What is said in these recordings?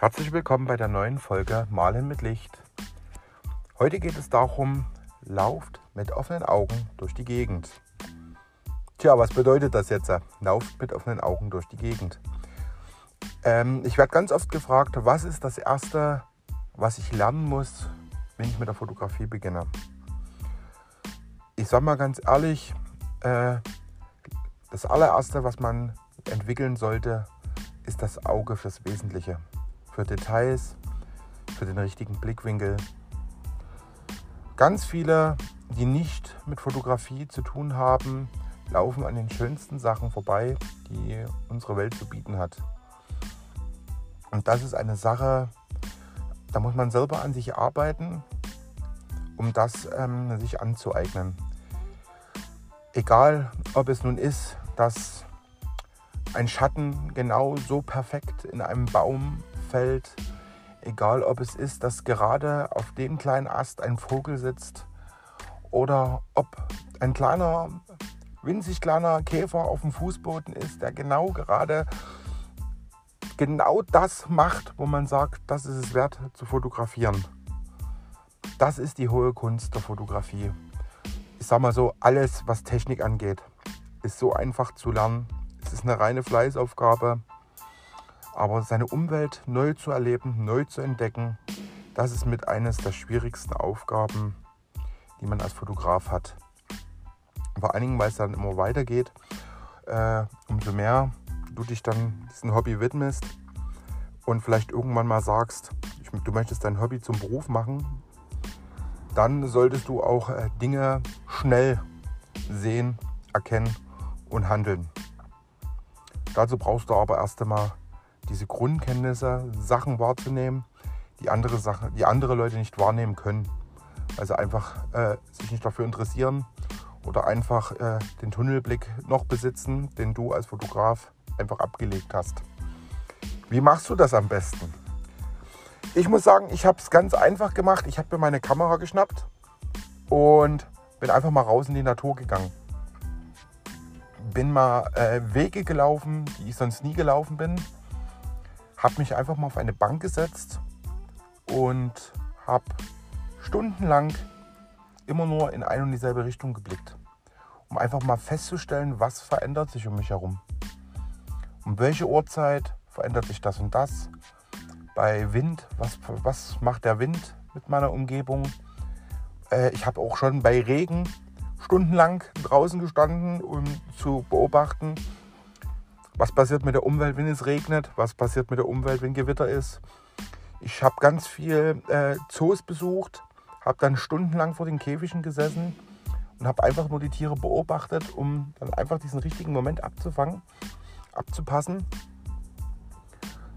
Herzlich willkommen bei der neuen Folge Malen mit Licht. Heute geht es darum, lauft mit offenen Augen durch die Gegend. Tja, was bedeutet das jetzt? Lauft mit offenen Augen durch die Gegend. Ähm, ich werde ganz oft gefragt, was ist das Erste, was ich lernen muss, wenn ich mit der Fotografie beginne. Ich sage mal ganz ehrlich, äh, das allererste, was man entwickeln sollte, ist das Auge fürs Wesentliche für Details, für den richtigen Blickwinkel. Ganz viele, die nicht mit Fotografie zu tun haben, laufen an den schönsten Sachen vorbei, die unsere Welt zu bieten hat. Und das ist eine Sache, da muss man selber an sich arbeiten, um das ähm, sich anzueignen. Egal, ob es nun ist, dass ein Schatten genau so perfekt in einem Baum fällt. Egal ob es ist, dass gerade auf dem kleinen Ast ein Vogel sitzt oder ob ein kleiner, winzig kleiner Käfer auf dem Fußboden ist, der genau gerade genau das macht, wo man sagt, das ist es wert zu fotografieren. Das ist die hohe Kunst der Fotografie. Ich sag mal so, alles, was Technik angeht, ist so einfach zu lernen. Es ist eine reine Fleißaufgabe. Aber seine Umwelt neu zu erleben, neu zu entdecken, das ist mit eines der schwierigsten Aufgaben, die man als Fotograf hat. Vor allen Dingen, weil es dann immer weitergeht, äh, umso mehr du dich dann diesem Hobby widmest und vielleicht irgendwann mal sagst, du möchtest dein Hobby zum Beruf machen, dann solltest du auch äh, Dinge schnell sehen, erkennen und handeln. Dazu brauchst du aber erst einmal diese Grundkenntnisse, Sachen wahrzunehmen, die andere, Sachen, die andere Leute nicht wahrnehmen können. Also einfach äh, sich nicht dafür interessieren oder einfach äh, den Tunnelblick noch besitzen, den du als Fotograf einfach abgelegt hast. Wie machst du das am besten? Ich muss sagen, ich habe es ganz einfach gemacht. Ich habe mir meine Kamera geschnappt und bin einfach mal raus in die Natur gegangen. Bin mal äh, Wege gelaufen, die ich sonst nie gelaufen bin habe mich einfach mal auf eine Bank gesetzt und habe stundenlang immer nur in eine und dieselbe Richtung geblickt, um einfach mal festzustellen, was verändert sich um mich herum. Um welche Uhrzeit verändert sich das und das? Bei Wind, was, was macht der Wind mit meiner Umgebung? Äh, ich habe auch schon bei Regen stundenlang draußen gestanden, um zu beobachten, was passiert mit der Umwelt, wenn es regnet? Was passiert mit der Umwelt, wenn Gewitter ist? Ich habe ganz viel äh, Zoos besucht, habe dann stundenlang vor den Käfigen gesessen und habe einfach nur die Tiere beobachtet, um dann einfach diesen richtigen Moment abzufangen, abzupassen.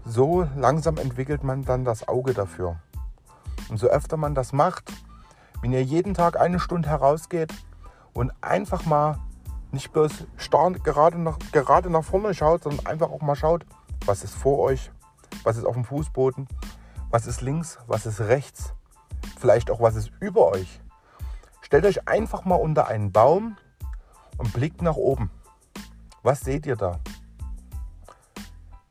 So langsam entwickelt man dann das Auge dafür. Und so öfter man das macht, wenn ihr jeden Tag eine Stunde herausgeht und einfach mal nicht bloß starr gerade nach, gerade nach vorne schaut, sondern einfach auch mal schaut, was ist vor euch, was ist auf dem Fußboden, was ist links, was ist rechts, vielleicht auch was ist über euch. Stellt euch einfach mal unter einen Baum und blickt nach oben. Was seht ihr da?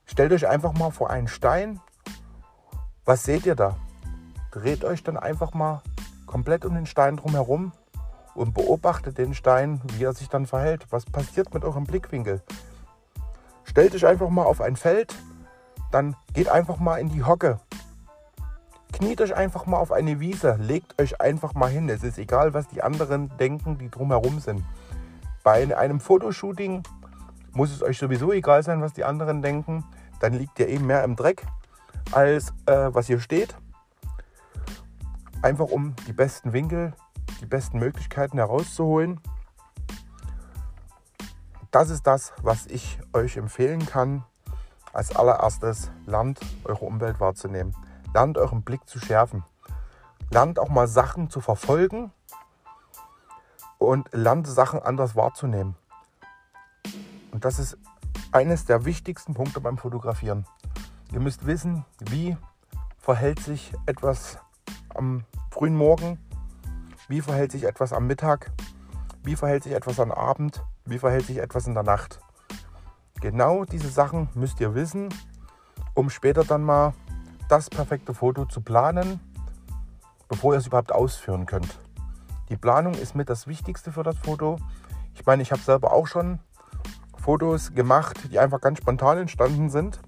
Stellt euch einfach mal vor einen Stein. Was seht ihr da? Dreht euch dann einfach mal komplett um den Stein drumherum und beobachtet den Stein, wie er sich dann verhält. Was passiert mit eurem Blickwinkel? Stellt euch einfach mal auf ein Feld, dann geht einfach mal in die Hocke. Kniet euch einfach mal auf eine Wiese, legt euch einfach mal hin. Es ist egal, was die anderen denken, die drumherum sind. Bei einem Fotoshooting muss es euch sowieso egal sein, was die anderen denken. Dann liegt ihr eben mehr im Dreck, als äh, was hier steht. Einfach um die besten Winkel die besten Möglichkeiten herauszuholen. Das ist das, was ich euch empfehlen kann. Als allererstes lernt eure Umwelt wahrzunehmen. Lernt euren Blick zu schärfen. Lernt auch mal Sachen zu verfolgen und lernt Sachen anders wahrzunehmen. Und das ist eines der wichtigsten Punkte beim Fotografieren. Ihr müsst wissen, wie verhält sich etwas am frühen Morgen, wie verhält sich etwas am Mittag? Wie verhält sich etwas am Abend? Wie verhält sich etwas in der Nacht? Genau diese Sachen müsst ihr wissen, um später dann mal das perfekte Foto zu planen, bevor ihr es überhaupt ausführen könnt. Die Planung ist mit das Wichtigste für das Foto. Ich meine, ich habe selber auch schon Fotos gemacht, die einfach ganz spontan entstanden sind.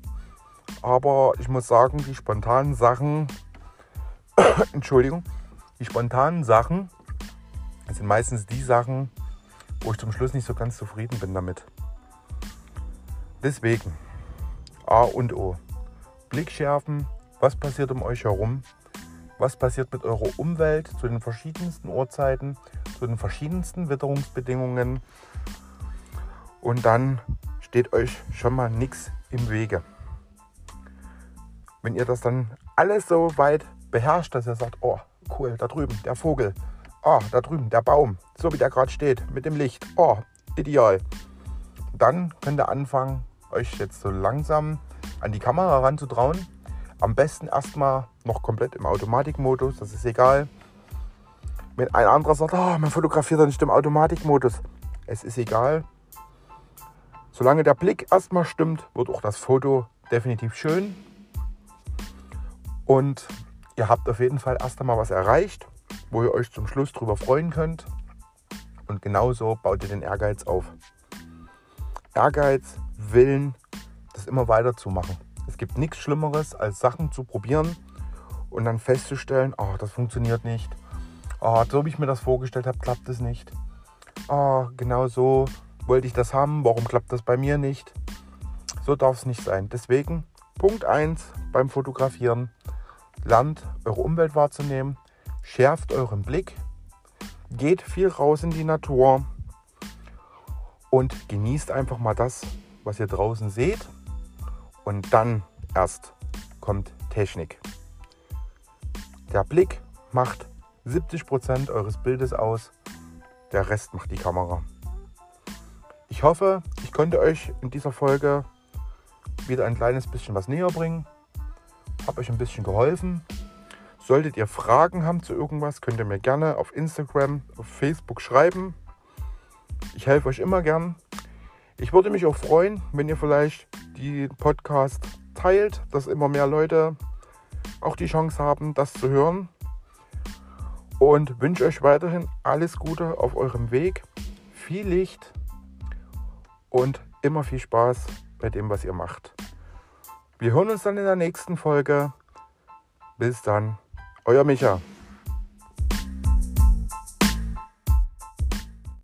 Aber ich muss sagen, die spontanen Sachen, Entschuldigung, die spontanen Sachen sind meistens die Sachen, wo ich zum Schluss nicht so ganz zufrieden bin damit. Deswegen A und O. Blick schärfen, was passiert um euch herum, was passiert mit eurer Umwelt zu den verschiedensten Uhrzeiten, zu den verschiedensten Witterungsbedingungen. Und dann steht euch schon mal nichts im Wege. Wenn ihr das dann alles so weit beherrscht, dass ihr sagt, oh cool, da drüben der Vogel, oh da drüben der Baum, so wie der gerade steht mit dem Licht, oh ideal. Dann könnt ihr anfangen, euch jetzt so langsam an die Kamera ranzutrauen am besten erstmal noch komplett im Automatikmodus, das ist egal. Wenn ein anderer sagt, oh, man fotografiert doch nicht im Automatikmodus, es ist egal. Solange der Blick erstmal stimmt, wird auch das Foto definitiv schön. Und ihr habt auf jeden Fall erst einmal was erreicht, wo ihr euch zum Schluss drüber freuen könnt. Und genauso baut ihr den Ehrgeiz auf. Ehrgeiz, Willen, das immer weiterzumachen. Es gibt nichts Schlimmeres, als Sachen zu probieren und dann festzustellen, oh, das funktioniert nicht. Oh, so wie ich mir das vorgestellt habe, klappt es nicht. Oh, genau so wollte ich das haben, warum klappt das bei mir nicht? So darf es nicht sein. Deswegen Punkt 1 beim Fotografieren. Lernt eure Umwelt wahrzunehmen, schärft euren Blick, geht viel raus in die Natur. Und genießt einfach mal das, was ihr draußen seht. Und dann erst kommt Technik. Der Blick macht 70% eures Bildes aus, der Rest macht die Kamera. Ich hoffe, ich konnte euch in dieser Folge wieder ein kleines bisschen was näher bringen, habe euch ein bisschen geholfen. Solltet ihr Fragen haben zu irgendwas, könnt ihr mir gerne auf Instagram, auf Facebook schreiben. Ich helfe euch immer gern. Ich würde mich auch freuen, wenn ihr vielleicht die Podcast teilt, dass immer mehr Leute auch die Chance haben, das zu hören. Und wünsche euch weiterhin alles Gute auf eurem Weg, viel Licht und immer viel Spaß bei dem, was ihr macht. Wir hören uns dann in der nächsten Folge. Bis dann, euer Micha.